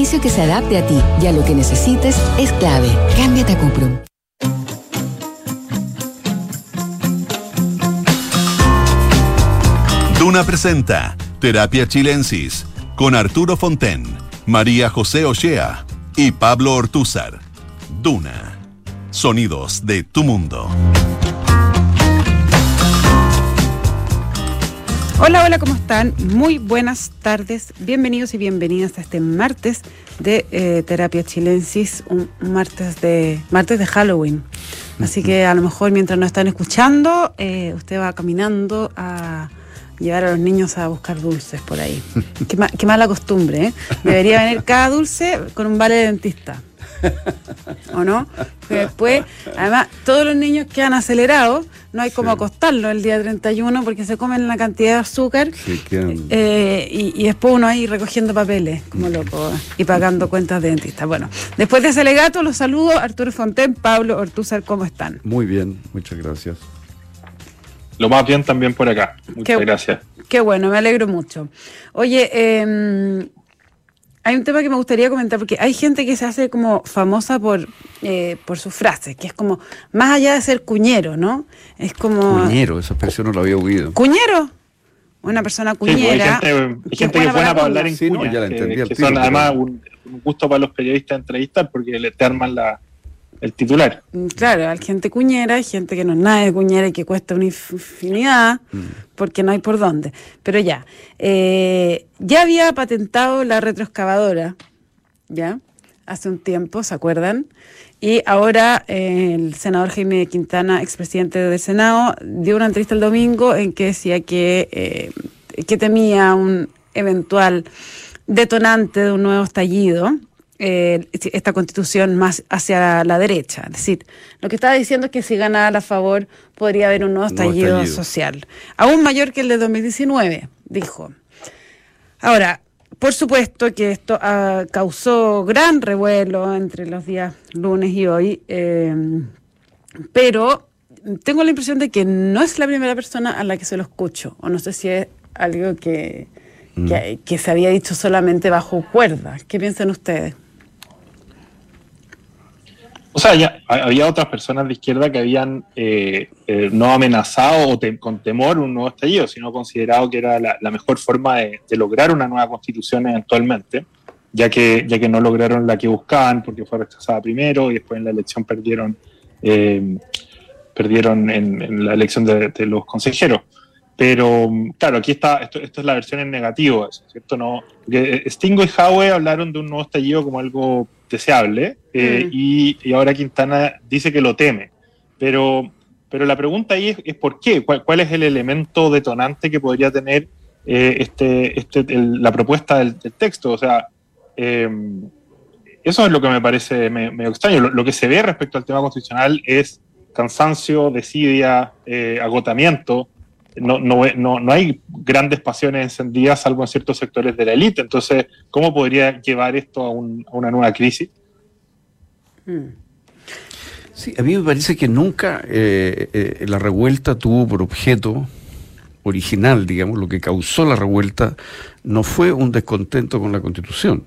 servicio que se adapte a ti y a lo que necesites es clave. Cámbiate a Cuprum. Duna presenta Terapia Chilensis con Arturo Fonten, María José Ochea y Pablo Ortúzar. Duna. Sonidos de tu mundo. Hola, hola, ¿cómo están? Muy buenas tardes. Bienvenidos y bienvenidas a este martes de eh, Terapia Chilensis, un martes de, martes de Halloween. Así que a lo mejor mientras nos están escuchando, eh, usted va caminando a llevar a los niños a buscar dulces por ahí. Qué, ma- qué mala costumbre, ¿eh? Debería venir cada dulce con un vale de dentista. ¿O no? Porque después, además, todos los niños quedan acelerados, no hay como acostarlos el día 31 porque se comen la cantidad de azúcar Sí, quedan- eh, y, y después uno ahí recogiendo papeles, como loco, y pagando cuentas de dentista. Bueno, después de ese legato, los saludo, Arturo Fonten, Pablo Ortúzar, ¿cómo están? Muy bien, muchas gracias. Lo más bien también por acá. Muchas Qué- gracias. Qué bueno, me alegro mucho. Oye, eh, hay un tema que me gustaría comentar, porque hay gente que se hace como famosa por, eh, por sus frases, que es como, más allá de ser cuñero, ¿no? Es como... Cuñero, esa expresión no la había oído. ¿Cuñero? Una persona Sí, pues, cuñera. hay gente, hay gente que es buena para hablar en Sí, no, cuña, ya la entendí que son además un, un gusto para los periodistas entrevistar porque le te arman la, el titular. Mm, Claro, hay gente cuñera, hay gente que no es nada de cuñera y que cuesta una infinidad, porque no hay por dónde. Pero ya, eh, ya había patentado la retroexcavadora, ¿ya? Hace un tiempo, ¿se acuerdan? Y ahora eh, el senador Jaime Quintana, expresidente del Senado, dio una entrevista el domingo en que decía que, eh, que temía un eventual detonante de un nuevo estallido, eh, esta constitución más hacia la derecha. Es decir, lo que estaba diciendo es que si ganara a favor podría haber un nuevo estallido, social, aún mayor que el de 2019, dijo. Ahora, por supuesto que esto ah, causó gran revuelo entre los días lunes y hoy, eh, pero tengo la impresión de que no es la primera persona a la que se lo escucho, o no sé si es algo que, que, que se había dicho solamente bajo cuerda. ¿Qué piensan ustedes? O sea, ya ha- había otras personas de izquierda que habían eh, eh, no amenazado o te- con temor un nuevo estallido, sino considerado que era la, mejor forma de, lograr una nueva constitución eventualmente, ya que, ya que no lograron la que buscaban porque fue rechazada primero y después en la elección perdieron, eh, perdieron en, la elección de, los consejeros. Pero claro, aquí está, esto, esto es la versión en negativo, ¿cierto? No, Stingo y Howe hablaron de un nuevo estallido como algo deseable eh, Mm. y, y ahora Quintana dice que lo teme. Pero, pero la pregunta ahí es, es ¿por qué? ¿Cuál, cuál es el elemento detonante que podría tener eh, este, este, el- la propuesta del, del texto? O sea, eh, eso es lo que me parece me- medio extraño. Lo, lo que se ve respecto al tema constitucional es cansancio, desidia, eh, agotamiento. No, no, no, no hay grandes pasiones encendidas, salvo en ciertos sectores de la élite. Entonces, ¿cómo podría llevar esto a, un- a una nueva crisis? Mm. Sí, a mí me parece que nunca eh, eh, la revuelta tuvo por objeto original, digamos, lo que causó la revuelta no fue un descontento con la constitución.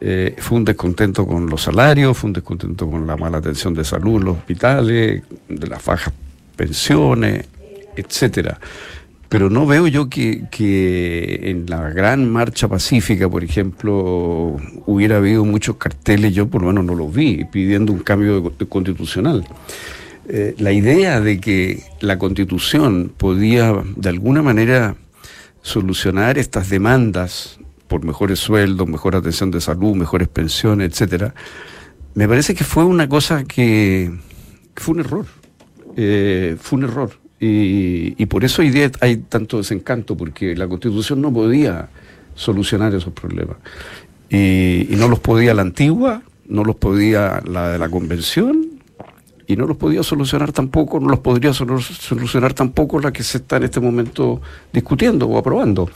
Eh, fue un descontento con los salarios, fue un descontento con la mala atención de salud en los hospitales, de las bajas pensiones, etcétera. Pero no veo yo que, que en la gran marcha pacífica, por ejemplo, hubiera habido muchos carteles, yo por lo menos no los vi, pidiendo un cambio de- constitucional. Eh, la idea de que la constitución podía de alguna manera solucionar estas demandas por mejores sueldos, mejor atención de salud, mejores pensiones, etcétera, me parece que fue una cosa que, que fue un error. Eh, fue un error. Y, y por eso hoy hay tanto desencanto, porque la constitución no podía solucionar esos problemas. Y, y no los podía la antigua, no los podía la de la convención, y no los podía solucionar tampoco, no los podría solu- solucionar tampoco la que se está en este momento discutiendo o aprobando.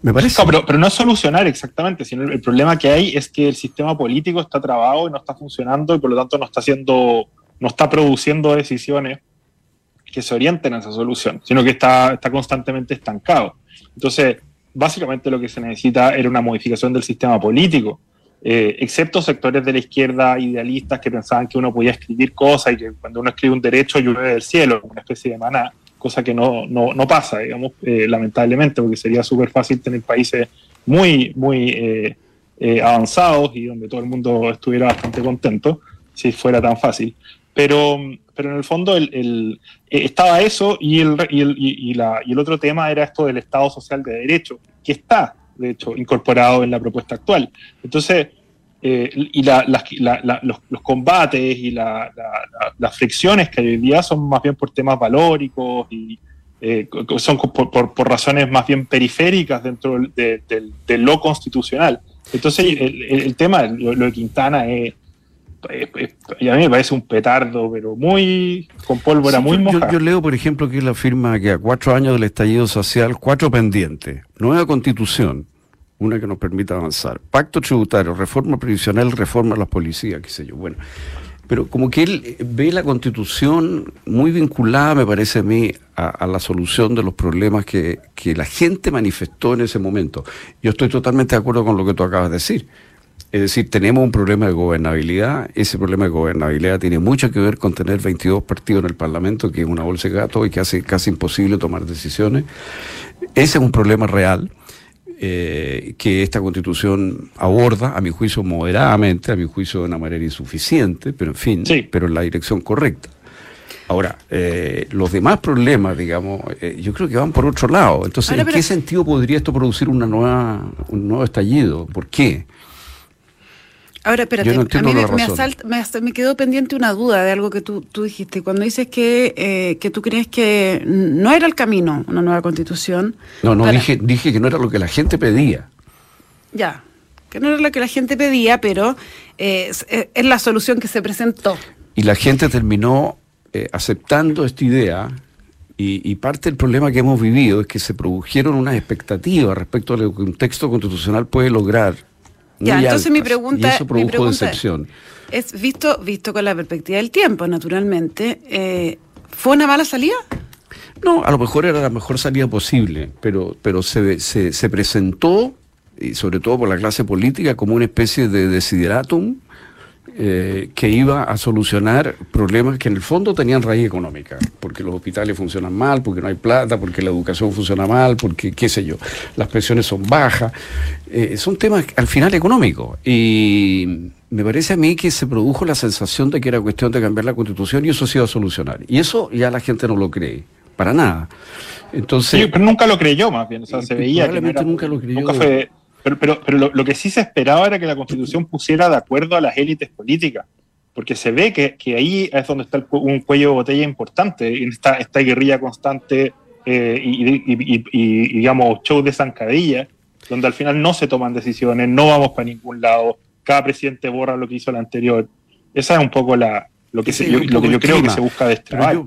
Me parece. Pero, pero no es solucionar exactamente, sino el, el problema que hay es que el sistema político está trabado y no está funcionando y por lo tanto no está haciendo, no está produciendo decisiones que se orienten a esa solución, sino que está, está constantemente estancado. Entonces, básicamente lo que se necesita era una modificación del sistema político. eh, excepto sectores de la izquierda idealistas que pensaban que uno podía escribir cosas y que cuando uno escribe un derecho llueve del cielo, una especie de maná, cosa que no, no, no pasa, digamos, eh, lamentablemente, porque sería súper fácil tener países muy, muy eh, avanzados y donde todo el mundo estuviera bastante contento, si fuera tan fácil. Pero, pero en el fondo el, estaba eso y el, y, el, y, la, y el otro tema era esto del Estado Social de Derecho, que está de hecho, incorporado en la propuesta actual. Entonces, eh, y la, los, combates y las fricciones que hay hoy día son más bien por temas valóricos y eh, son por, por, razones más bien periféricas dentro de, lo constitucional. Entonces, el, tema, lo, de Quintana es, y a mí me parece un petardo, pero muy con pólvora muy mojada. Yo, leo, por ejemplo, que la firma que a cuatro años del estallido social, cuatro pendientes, nueva constitución, una que nos permita avanzar, pacto tributario, reforma previsional, reforma a las policías, qué sé yo. Bueno, pero como que él ve la constitución muy vinculada, me parece a mí, a, la solución de los problemas que, que la gente manifestó en ese momento. Yo estoy totalmente de acuerdo con lo que tú acabas de decir. Es decir, tenemos un problema de gobernabilidad. Ese problema de gobernabilidad tiene mucho que ver con tener 22 partidos en el Parlamento, que es una bolsa de gato y que hace casi imposible tomar decisiones. Ese es un problema real. Eh, que esta constitución aborda, a mi juicio moderadamente, a mi juicio de una manera insuficiente, pero en fin, pero en la dirección correcta. Ahora, eh, los demás problemas, digamos, eh, yo creo que van por otro lado. Entonces, ¿en qué sentido podría esto producir una nueva, un nuevo estallido? ¿Por qué? Ahora, espérate, a mí me, me, quedó pendiente una duda de algo que tú, tú dijiste. Cuando dices que, eh, que tú crees que no era el camino una nueva constitución. No, no, dije, dije que no era lo que la gente pedía. Ya, que no era lo que la gente pedía, pero eh, es, la solución que se presentó. Y la gente terminó eh, aceptando esta idea y, y, parte del problema que hemos vivido es que se produjeron unas expectativas respecto a lo que un texto constitucional puede lograr ya, entonces mi pregunta, mi pregunta es, visto, visto con la perspectiva del tiempo, naturalmente, eh, ¿fue una mala salida? No, a lo mejor era la mejor salida posible, pero, pero se, se, se presentó, y sobre todo por la clase política, como una especie de desideratum eh, que iba a solucionar problemas que en el fondo tenían raíz económica, porque los hospitales funcionan mal, porque no hay plata, porque la educación funciona mal, porque qué sé yo, las pensiones son bajas, eh, son temas al final económicos. Y me parece a mí que se produjo la sensación de que era cuestión de cambiar la constitución y eso se iba a solucionar. Y eso ya la gente no lo cree, para nada. Entonces, pero nunca lo creyó más bien, o sea, se veía que nunca lo creyó. Nunca fue, pero, pero, pero lo, que sí se esperaba era que la constitución pusiera de acuerdo a las élites políticas, porque se ve que, que ahí es donde está un cuello de botella importante, en esta, esta guerrilla constante eh, y, y, digamos, show de zancadilla, donde al final no se toman decisiones, no vamos para ningún lado, cada presidente borra lo que hizo el anterior. Esa es un poco la, lo que, yo, lo que yo creo que se busca destrabar.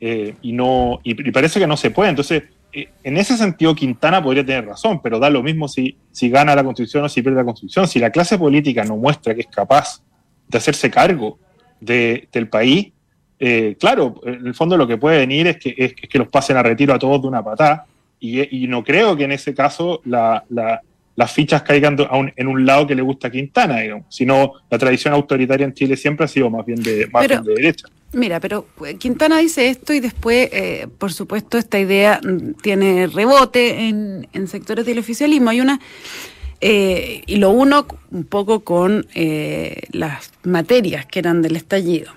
Eh, y, no, y parece que no se puede. Entonces, en ese sentido Quintana podría tener razón, pero da lo mismo si, si gana la constitución o si pierde la constitución. Si la clase política no muestra que es capaz de hacerse cargo del país, eh, claro, en el fondo lo que puede venir es que, que los pasen a retiro a todos de una patada. Y, no creo que en ese caso las fichas caigan en un lado que le gusta a Quintana, digamos, sino la tradición autoritaria en Chile siempre ha sido más bien de, más bien de derecha. Mira, pero eh, Quintana dice esto y después, eh, por supuesto, esta idea mm, tiene rebote en, sectores del oficialismo. Hay una, eh, y lo uno un poco con las materias que eran del estallido.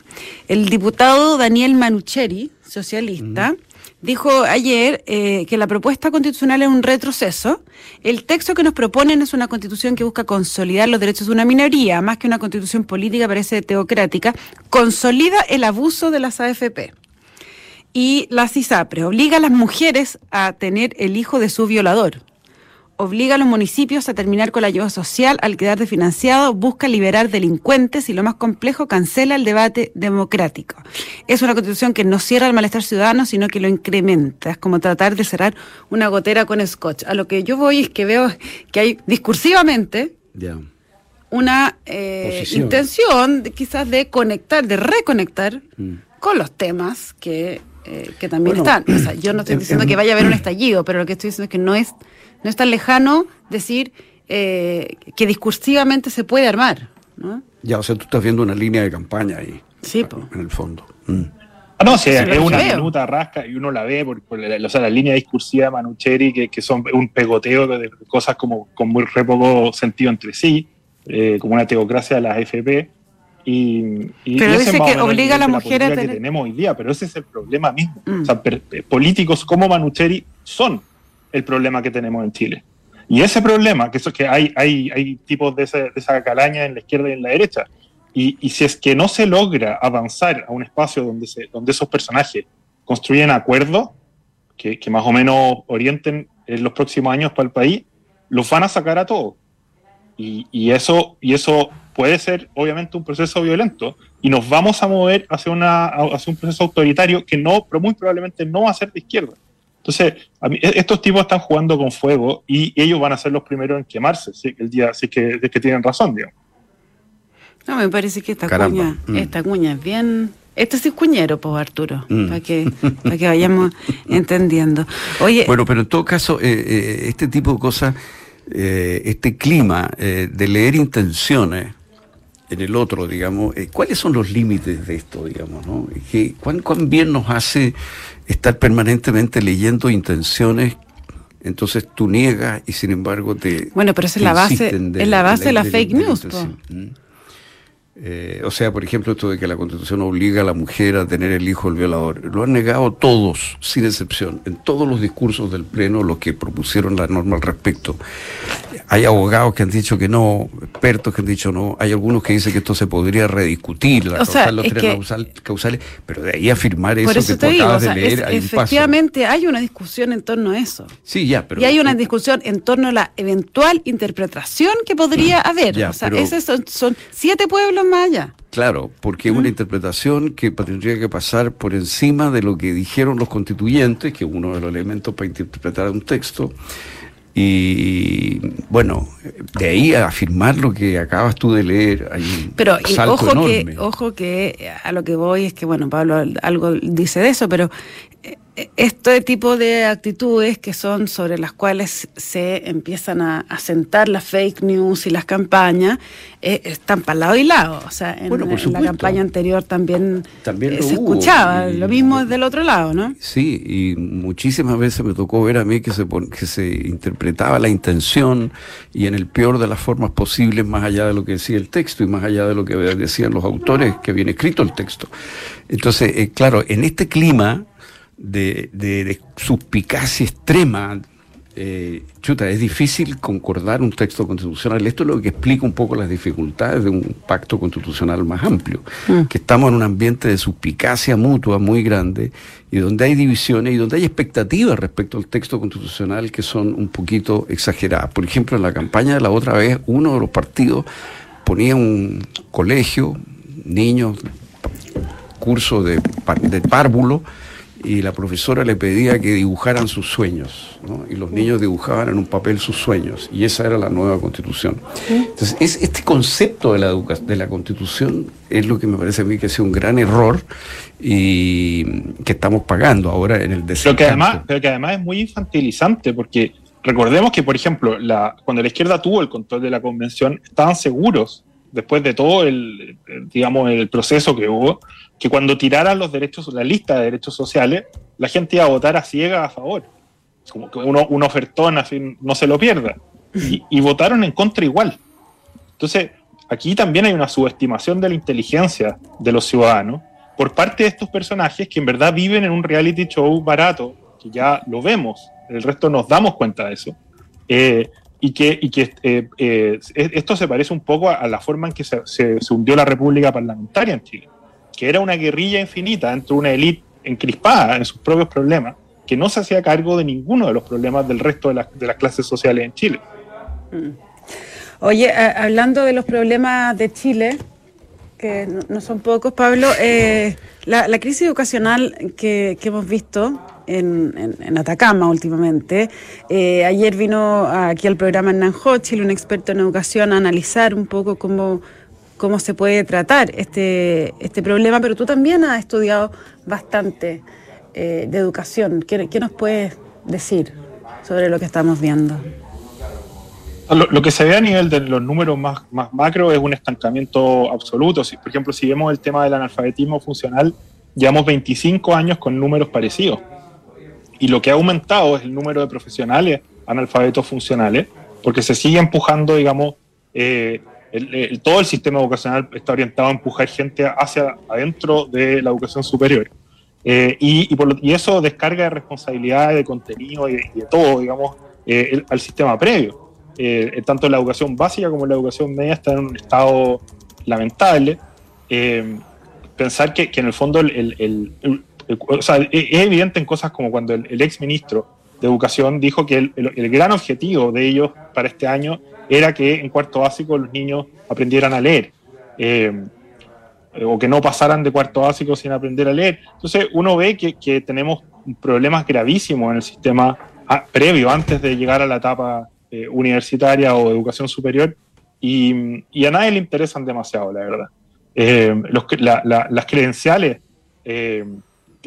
El diputado Daniel Manucheri, socialista, dijo ayer eh, que la propuesta constitucional es un retroceso. El texto que nos proponen es una constitución que busca consolidar los derechos de una minoría, más que una constitución política, parece teocrática, consolida el abuso de las AFP. Y la CISAPRE obliga a las mujeres a tener el hijo de su violador obliga a los municipios a terminar con la ayuda social al quedar desfinanciado, busca liberar delincuentes y lo más complejo, cancela el debate democrático. Es una constitución que no cierra el malestar ciudadano, sino que lo incrementa. Es como tratar de cerrar una gotera con scotch. A lo que yo voy es que veo que hay discursivamente una eh, intención quizás de conectar, de reconectar mm. con los temas que, eh, que también están. yo no estoy diciendo que vaya a haber un estallido, pero lo que estoy diciendo es que no es no es tan lejano decir eh, que discursivamente se puede armar. ¿no? Ya, o sea, tú estás viendo una línea de campaña ahí. Sí, po. En el fondo. Mm. Ah, no, sí, Sí, es una veo. minuta rasca y uno la ve por, por la, o sea, la línea discursiva de Manucheri, que, que son un pegoteo de cosas como con muy re poco sentido entre sí, eh, como una teocracia de las FP. Y, y- Pero dice que obliga a la de mujer a política tener- que tenemos hoy día, pero ese es el problema mismo. Mm. O sea, per- eh, políticos como Manucheri son el problema que tenemos en Chile. Y ese problema, que eso es que hay, hay, hay tipos de, ese- de esa calaña en la izquierda y en la derecha, y, y si es que no se logra avanzar a un espacio donde, se, donde esos personajes construyen acuerdos que, que más o menos orienten en los próximos años para el país, los van a sacar a todos. Y, y eso, y eso puede ser obviamente un proceso violento y nos vamos a mover hacia, una, hacia un proceso autoritario que no, pero muy probablemente no va a ser de izquierda. Entonces, a mí- e- estos tipos están jugando con fuego y ellos van a ser los primeros en quemarse, si, el día, es que, es que tienen razón, digamos. No, me parece que esta Caramba. cuña, Mm. esta cuña es bien. Este sí es cuñero, pues Arturo, Mm. para que, para que vayamos entendiendo. Oye, Bueno, pero en todo caso, eh, eh, este tipo de cosas, eh, este clima eh, de leer intenciones en el otro, digamos, eh, ¿cuáles son los límites de esto, digamos? ¿no? ¿Qué- cuán, cuán bien nos hace estar permanentemente leyendo intenciones? Entonces tú niegas y sin embargo te... Bueno, pero esa es la base- es la base de la de fake de la news. Mm. Eh, o sea, por ejemplo, esto de que la Constitución obliga a la mujer a tener el hijo del violador. Lo han negado todos, sin excepción, en todos los discursos del Pleno, los que propusieron la norma al respecto. Hay abogados que han dicho que no, expertos que han dicho no, hay algunos que dicen que esto se podría rediscutir, la O sea, causal, los es tres que- causal- causales, pero de ahí afirmar eso, eso que tú digo, o acabas sea, de leer, es- hay un paso. efectivamente hay una discusión en torno a eso. Sí, ya, pero... y hay una discusión en torno a la eventual interpretación que podría haber. Ya, o sea, pero- esos son, son siete pueblos más allá. Claro, porque es una interpretación que tendría que pasar por encima de lo que dijeron los constituyentes, que es uno de los elementos para interpretar un texto. Y bueno, de ahí a afirmar lo que acabas tú de leer, hay un Pero salto ojo enorme. que, ojo que a lo que voy es que, bueno, Pablo al- algo dice de eso, pero este tipo de actitudes que son sobre las cuales se empiezan a, a sentar las fake news y las campañas, eh, están para lado y lado. O sea, en, Bueno, por en la campaña anterior también, También eh, se hubo, escuchaba. y- Lo mismo es del otro lado, ¿no? Sí, y muchísimas veces me tocó ver a mí que se, que se interpretaba la intención y en el peor de las formas posibles, más allá de lo que decía el texto y más allá de lo que decían los autores que habían escrito el texto. Entonces, eh, claro, en este clima de, de- de suspicacia extrema, eh, chuta, es difícil concordar un texto constitucional. Esto es lo que explica un poco las dificultades de un pacto constitucional más amplio, que estamos en un ambiente de suspicacia mutua muy grande y donde hay divisiones y donde hay expectativas respecto al texto constitucional que son un poquito exageradas. Por ejemplo, en la campaña de la otra vez, uno de los partidos ponía un colegio, niños, curso de, de párvulo y la profesora le pedía que dibujaran sus sueños, ¿no? y los niños dibujaban en un papel sus sueños, y esa era la nueva constitución. Entonces, es, este concepto de la, educa- de la constitución es lo que me parece a mí que es un gran error y que estamos pagando ahora en el Pero que, además, pero que además es muy infantilizante, porque recordemos que, por ejemplo, la, cuando la izquierda tuvo el control de la convención, estaban seguros, después de todo el, digamos, el proceso que hubo, que cuando tiraran los derechos, la lista de derechos sociales, la gente iba a votar a ciega a favor. Como que uno, un ofertón así no se lo pierda. Y, y votaron en contra igual. Entonces, aquí también hay una subestimación de la inteligencia de los ciudadanos por parte de estos personajes que en verdad viven en un reality show barato, que ya lo vemos, el resto nos damos cuenta de eso, eh, y que, y que eh, eh, esto se parece un poco a, a la forma en que se, se- se hundió la República Parlamentaria en Chile, que era una guerrilla infinita entre una élite encrispada en sus propios problemas, que no se hacía cargo de ninguno de los problemas del resto de, las- de las clases sociales en Chile. Oye, a- hablando de los problemas de Chile, que no, no son pocos, Pablo, eh, la, la crisis educacional que, que hemos visto en, Atacama últimamente, eh, ayer vino aquí al programa Hernán Hochil, un experto en educación, a analizar un poco cómo, cómo se puede tratar este, este problema, pero tú también has estudiado bastante eh, de educación. ¿Qué, nos puedes decir sobre lo que estamos viendo? Lo, que se ve a nivel de los números más, más macro es un estancamiento absoluto. Si, por ejemplo, si vemos el tema del analfabetismo funcional, llevamos 25 años con números parecidos. Y lo que ha aumentado es el número de profesionales analfabetos funcionales, porque se sigue empujando, digamos, eh, todo el sistema educacional está orientado a empujar gente hacia adentro de la educación superior. Eh, y, eso descarga de responsabilidad, de contenido y de, todo, digamos, eh, al sistema previo. tanto la educación básica como la educación media están en un estado lamentable. pensar que, que, en el fondo el, sea, es evidente en cosas como cuando el, ex ministro de Educación dijo que el, gran objetivo de ellos para este año era que en cuarto básico los niños aprendieran a leer. Eh, o que no pasaran de cuarto básico sin aprender a leer. Entonces uno ve que, tenemos problemas gravísimos en el sistema ah, previo, antes de llegar a la etapa eh, universitaria o educación superior, y, a nadie le interesan demasiado, la verdad. Eh, las credenciales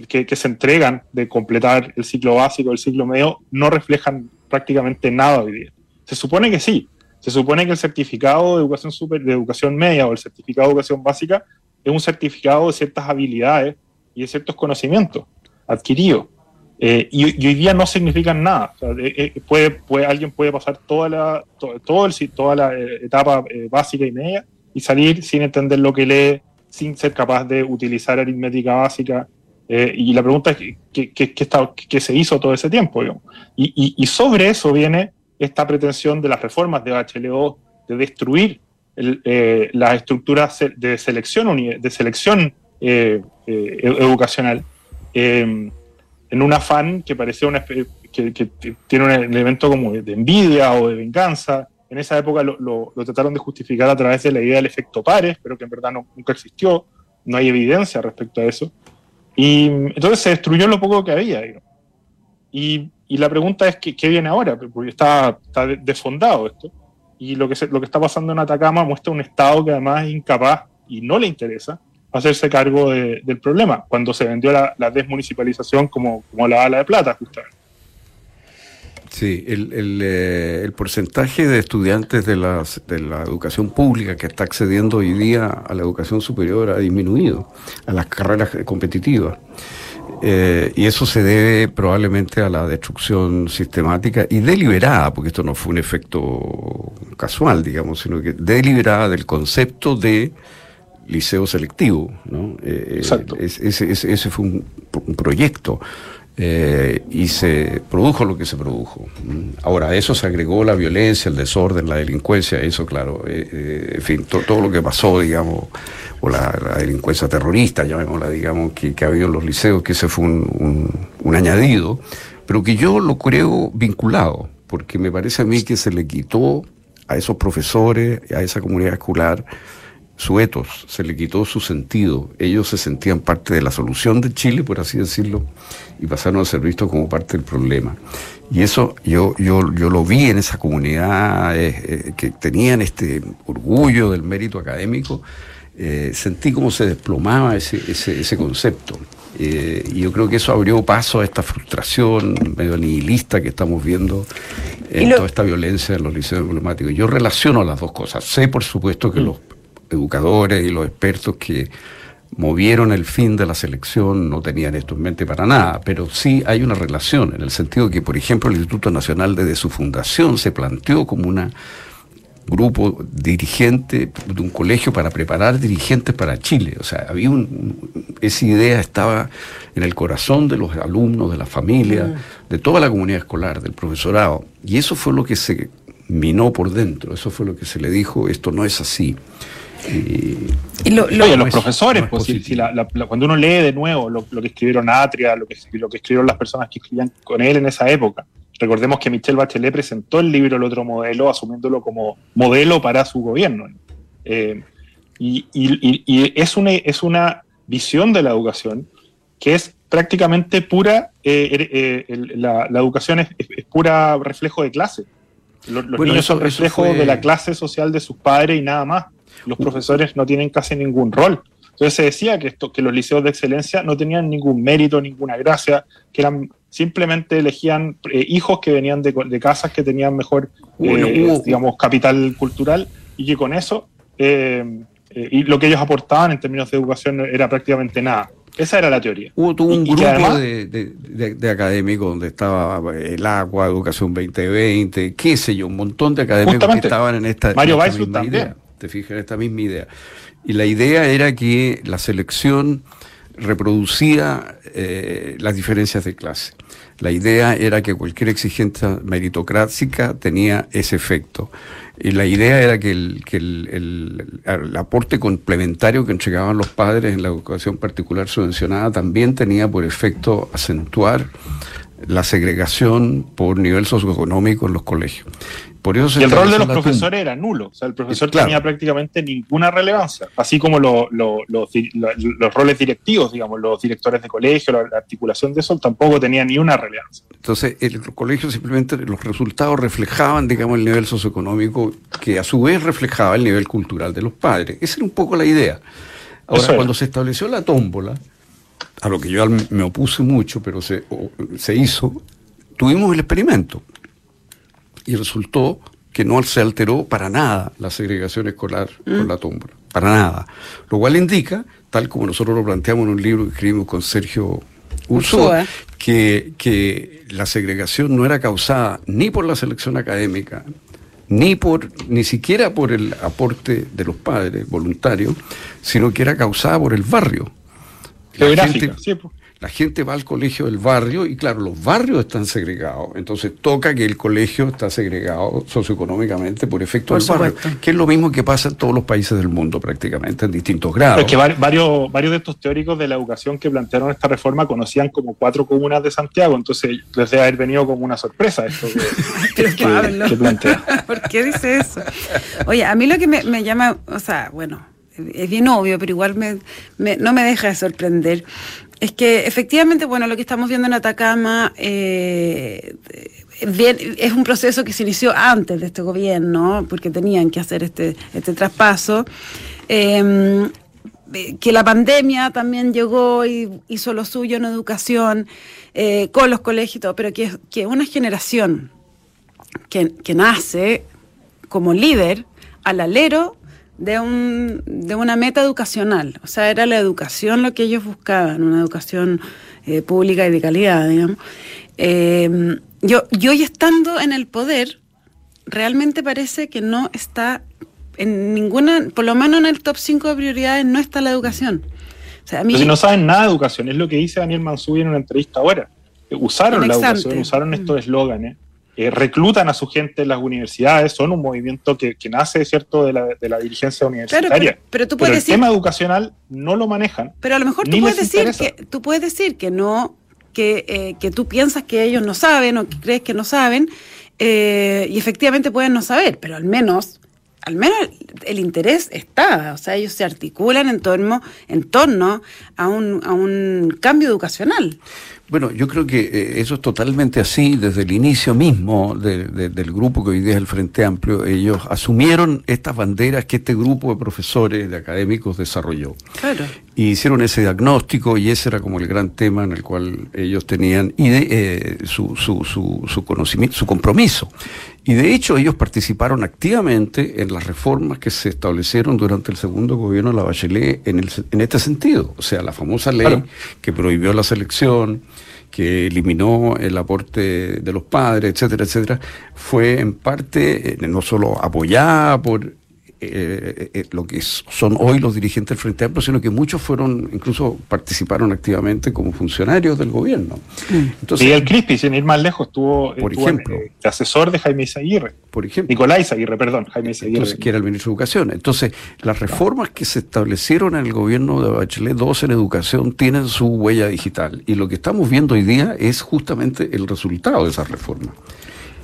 que, se entregan de completar el ciclo básico, el ciclo medio, no reflejan prácticamente nada hoy día. Se supone que sí. Se supone que el certificado de educación, super, de educación media o el certificado de educación básica es un certificado de ciertas habilidades y de ciertos conocimientos adquiridos. Eh, y, hoy día no significan nada. Eh, eh, puede, puede, alguien puede pasar toda la, todo, el, toda la etapa básica y media y salir sin entender lo que lee, sin ser capaz de utilizar aritmética básica, eh, y la pregunta es ¿qué, qué, se hizo todo ese tiempo? Y, sobre eso viene esta pretensión de las reformas de HLO de destruir eh, las estructuras de selección, de selección eh, educacional em, en un afán que parecía una, que, tiene un elemento como de envidia o de venganza. En esa época lo, trataron de justificar a través de la idea del efecto pares, pero que en verdad nunca existió. No hay evidencia respecto a eso. Y entonces se destruyó lo poco que había. Y, y, la pregunta es, ¿qué, ¿qué, viene ahora? Porque está, está desfondado esto. Y lo que, se, lo que está pasando en Atacama muestra un Estado que además es incapaz y no le interesa hacerse cargo del problema, cuando se vendió la, la desmunicipalización como, como la bala de plata, justamente. Sí, el, el, eh, el, porcentaje de estudiantes de, las, de la educación pública que está accediendo hoy día a la educación superior ha disminuido, a las carreras competitivas. Eh, y eso se debe probablemente a la destrucción sistemática y deliberada, porque esto no fue un efecto casual, digamos, sino que deliberada del concepto de liceo selectivo. ¿no? Eh, Exacto. ese, ese, fue un, un proyecto. Eh, y se produjo lo que se produjo. Ahora, a eso se agregó la violencia, el desorden, la delincuencia, eso claro, eh, eh, en fin, todo lo que pasó, digamos, o la, delincuencia terrorista, llamémosla, digamos, que, ha habido en los liceos, que ese fue un, un añadido, pero que yo lo creo vinculado, porque me parece a mí que se le quitó a esos profesores, a esa comunidad escolar, su etos, se le quitó su sentido. Ellos se sentían parte de la solución de Chile, por así decirlo, y pasaron a ser vistos como parte del problema. Y eso yo, yo, yo lo vi en esa comunidad eh, eh, que tenían este orgullo del mérito académico. Eh, sentí cómo se desplomaba ese, ese, ese concepto. y yo creo que eso abrió paso a esta frustración medio nihilista que estamos viendo en toda esta violencia en los liceos diplomáticos. Yo relaciono las dos cosas. Sé, por supuesto, que mm. los educadores y los expertos que movieron el fin de la selección no tenían esto en mente para nada, pero sí hay una relación, en el sentido que, por ejemplo, el Instituto Nacional desde su fundación se planteó como un grupo dirigente de un colegio para preparar dirigentes para Chile. O sea, había un, esa idea estaba en el corazón de los alumnos, de la familia, mm. de toda la comunidad escolar, del profesorado. Y eso fue lo que se minó por dentro, eso fue lo que se le dijo, esto no es así. Y, los profesores, pues, cuando uno lee de nuevo lo, que escribieron Atria, lo que, lo que escribieron las personas que escribían con él en esa época, recordemos que Michelle Bachelet presentó el libro El otro modelo, asumiéndolo como modelo para su gobierno. Eh, y, es, una, es una visión de la educación que es prácticamente pura, eh, er, eh, la, educación es, pura reflejo de clase. Los, niños son reflejo de la clase social de sus padres y nada más los profesores no tienen casi ningún rol. Entonces se decía que, esto, que los liceos de excelencia no tenían ningún mérito, ninguna gracia, que eran simplemente elegían eh, hijos que venían de, de, casas que tenían mejor, eh, digamos, capital cultural y que con eso, eh, y lo que ellos aportaban en términos de educación era prácticamente nada. Esa era la teoría. Hubo todo un grupo además- de, de- de- de académicos donde estaba el agua, Educación 2020, qué sé yo, un montón de académicos que estaban en esta, Mario también. idea. Te fijas, esta misma idea. Y la idea era que la selección reproducía eh, las diferencias de clase. La idea era que cualquier exigencia meritocrática tenía ese efecto. Y la idea era que el- el aporte complementario que entregaban los padres en la educación particular subvencionada también tenía por efecto acentuar la segregación por nivel socioeconómico en los colegios. Por eso se Y el rol de los profesores era nulo. O sea, el profesor Claro. tenía prácticamente ninguna relevancia. Así como lo- lo- los, di- lo- los roles directivos, digamos, los directores de colegio, la, la articulación de eso, tampoco tenía ni una relevancia. Entonces, el colegio simplemente los resultados reflejaban, digamos, el nivel socioeconómico, que a su vez reflejaba el nivel cultural de los padres. Esa era un poco la idea. Ahora, cuando se estableció la tómbola, a lo que yo me opuse mucho, pero se, se hizo, tuvimos el experimento. Y resultó que no se alteró para nada la segregación escolar con la tómbola. Para nada. Lo cual indica, tal como nosotros lo planteamos en un libro que escribimos con Sergio Ursúa, que, que la segregación no era causada ni por la selección académica, ni por ni siquiera por el aporte de los padres voluntarios, sino que era causada por el barrio. La gente- sí, pues. La gente va al colegio del barrio y claro, los barrios están segregados, entonces toca que el colegio está segregado socioeconómicamente por efecto Por del barrio, que es lo mismo que pasa en todos los países del mundo prácticamente, en distintos grados. Es que var- varios, varios de estos teóricos de la educación que plantearon esta reforma conocían como cuatro comunas de Santiago, entonces les debe haber venido como una sorpresa esto que, Pero que- Pablo. que plantea. ¿Por qué dice eso? Oye, a mí lo que me, me llama, o sea, bueno, es bien obvio, pero igual me, me- no me deja de sorprender, es que efectivamente, bueno, lo que estamos viendo en Atacama eh, es un proceso que se inició antes de este gobierno, porque tenían que hacer este, este traspaso. Eh, que la pandemia también llegó y hizo lo suyo en educación, eh, con los colegios y todo, pero que, que una generación que, que nace como líder al alero de, un, de una meta educacional. O sea, era la educación lo que ellos buscaban, una educación eh, pública y de calidad, digamos. Eh, yo, y hoy estando en el poder, realmente parece que no está en ninguna, por lo menos en el top 5 de prioridades, no está la educación. O sea, a mí, Pero si no saben nada de educación, es lo que dice Daniel Mansubi en una entrevista ahora. Eh, Usaron la educación, usaron estos eslóganes, eh, reclutan a su gente en las universidades, son un movimiento que, que nace, ¿cierto?, de la, de la dirigencia universitaria. pero- pero tú puedes el decir- tema educacional no lo manejan. Pero a lo mejor tú puedes decir interesa. que tú puedes decir que no, que, eh, que tú piensas que ellos no saben o que crees que no saben, eh, y efectivamente pueden no saber, pero al menos, al menos el interés está, o sea, ellos se articulan en torno, en torno a un, a un cambio educacional. Bueno, yo creo que eh, eso es totalmente así desde el inicio mismo de- de- del grupo que hoy día es el Frente Amplio. Ellos asumieron estas banderas que este grupo de profesores, de académicos desarrolló. Claro. Y hicieron ese diagnóstico y ese era como el gran tema en el cual ellos tenían y de, eh, su, su, su, su conocimiento, su compromiso. Y de hecho ellos participaron activamente en las reformas que se establecieron durante el segundo gobierno de la Bachelet en, el, en este sentido. O sea, la famosa ley Claro. que prohibió la selección, que eliminó el aporte de los padres, etcétera, etcétera, fue en parte eh, no solo apoyada por eh, eh, lo que son hoy los dirigentes del Frente Amplio, sino que muchos fueron, incluso participaron activamente como funcionarios del gobierno. Entonces, Miguel Crispi, sin ir más lejos, estuvo, Por ejemplo. de asesor de Jaime Izaguirre. por ejemplo, Nicolás Izaguirre, perdón, Jaime Izaguirre. Entonces, que era el ministro de Educación. Entonces, las reformas que se establecieron en el gobierno de Bachelet 2 en educación tienen su huella digital. Y lo que estamos viendo hoy día es justamente el resultado de esas reformas.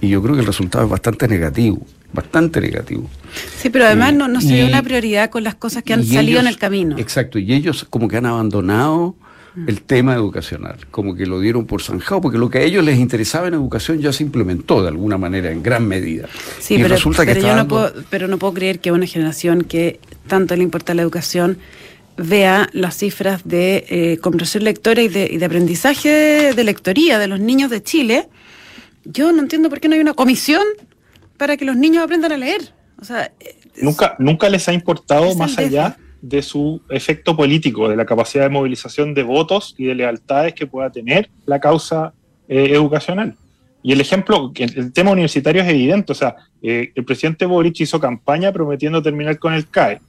Y yo creo que el resultado es bastante negativo, bastante negativo. Sí, pero además no, no se dio una prioridad con las cosas que han salido en el camino. Exacto, y ellos como que han abandonado Mm. el tema educacional, como que lo dieron por zanjado, porque lo que a ellos les interesaba en educación ya se implementó de alguna manera, en gran medida. Sí, y pero, resulta que pero yo no puedo, pero no puedo creer que una generación que tanto le importa la educación vea las cifras de eh, comprensión lectora y de, y de aprendizaje de, de lectoría de los niños de Chile, yo no entiendo por qué no hay una comisión para que los niños aprendan a leer. O sea, Nunca, nunca les ha importado más allá de su efecto político, de la capacidad de movilización de votos y de lealtades que pueda tener la causa eh, educacional. Y el ejemplo, el, el tema universitario es evidente, o sea, eh, el presidente Boric hizo campaña prometiendo terminar con el CAE.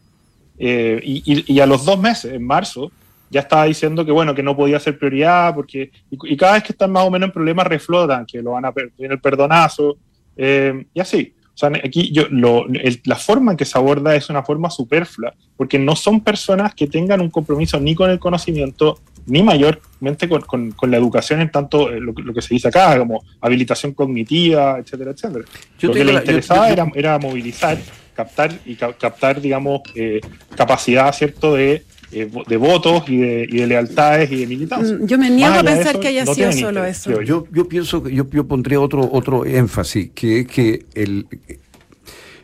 Eh, y, y- y a los dos meses, en marzo, ya estaba diciendo que bueno, que no podía ser prioridad, porque, y, y cada vez que están más o menos en problemas reflotan, que lo van a per- viene el perdonazo, eh, y así. O sea, aquí yo, lo- el- la forma en que se aborda es una forma superflua, porque no son personas que tengan un compromiso ni con el conocimiento, ni mayormente con, con- con la educación en tanto eh, lo, que- lo que se dice acá, como habilitación cognitiva, etcétera, etcétera. Yo lo que tengo le la- yo- interesaba yo- era, era movilizar, captar y ca- captar, digamos, eh, capacidad, ¿cierto?, de, eh, de votos y de, y de lealtades y de militancia. mm, yo me niego a pensar eso, que haya no sido solo interés, eso. yo. Yo, yo pienso que yo, yo pondría otro, otro énfasis, que es que el,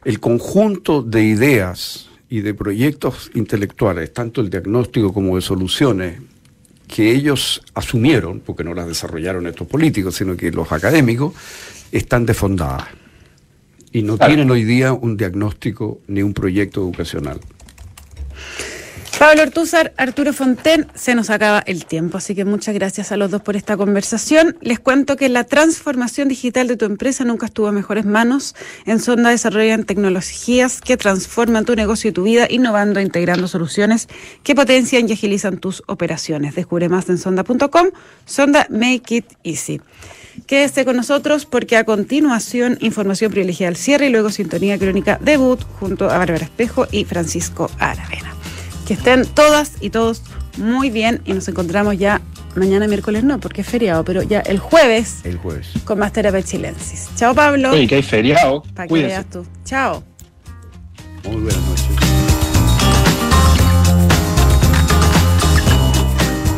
el conjunto de ideas y de proyectos intelectuales, tanto el diagnóstico como de soluciones, que ellos asumieron, porque no las desarrollaron estos políticos, sino que los académicos, están desfondadas. Y no Claro. tienen hoy día un diagnóstico ni un proyecto educacional. Pablo Ortúzar, Arturo Fonten, se nos acaba el tiempo, así que muchas gracias a los dos por esta conversación. Les cuento que la transformación digital de tu empresa nunca estuvo en mejores manos. En Sonda desarrollan tecnologías que transforman tu negocio y tu vida, innovando e integrando soluciones que potencian y agilizan tus operaciones. Descubre más en sonda.com. Sonda Make It Easy. Quédese con nosotros porque a continuación información privilegiada al cierre y luego sintonía crónica debut junto a Bárbara Espejo y Francisco Aravena. Que estén todas y todos muy bien y nos encontramos ya mañana miércoles no, porque es feriado, pero ya el jueves El jueves. con más terapia chilensis. Chao Pablo. Oye, que hay feriado. Para que Cuídense. veas tú. Chao. Muy buenas noches.